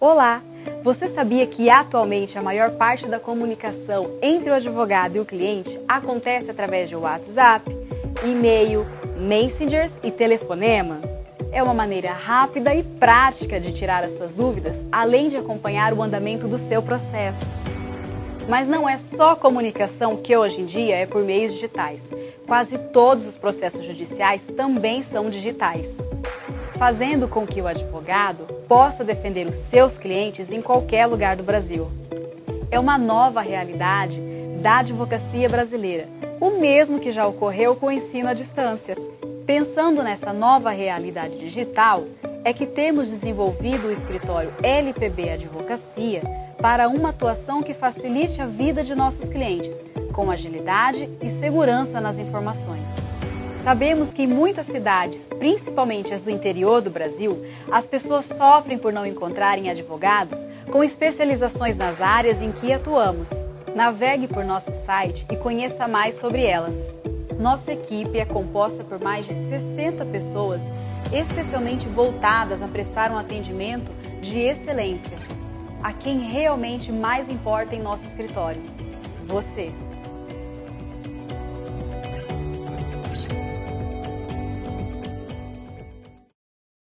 Olá! Você sabia que atualmente a maior parte da comunicação entre o advogado e o cliente acontece através de WhatsApp, e-mail, messengers e telefonema? É uma maneira rápida e prática de tirar as suas dúvidas, além de acompanhar o andamento do seu processo. Mas não é só comunicação que hoje em dia é por meios digitais. Quase todos os processos judiciais também são digitais fazendo com que o advogado possa defender os seus clientes em qualquer lugar do Brasil. É uma nova realidade da advocacia brasileira, o mesmo que já ocorreu com o ensino à distância. Pensando nessa nova realidade digital, é que temos desenvolvido o escritório LPB Advocacia para uma atuação que facilite a vida de nossos clientes, com agilidade e segurança nas informações. Sabemos que em muitas cidades, principalmente as do interior do Brasil, as pessoas sofrem por não encontrarem advogados com especializações nas áreas em que atuamos. Navegue por nosso site e conheça mais sobre elas. Nossa equipe é composta por mais de 60 pessoas especialmente voltadas a prestar um atendimento de excelência a quem realmente mais importa em nosso escritório: você.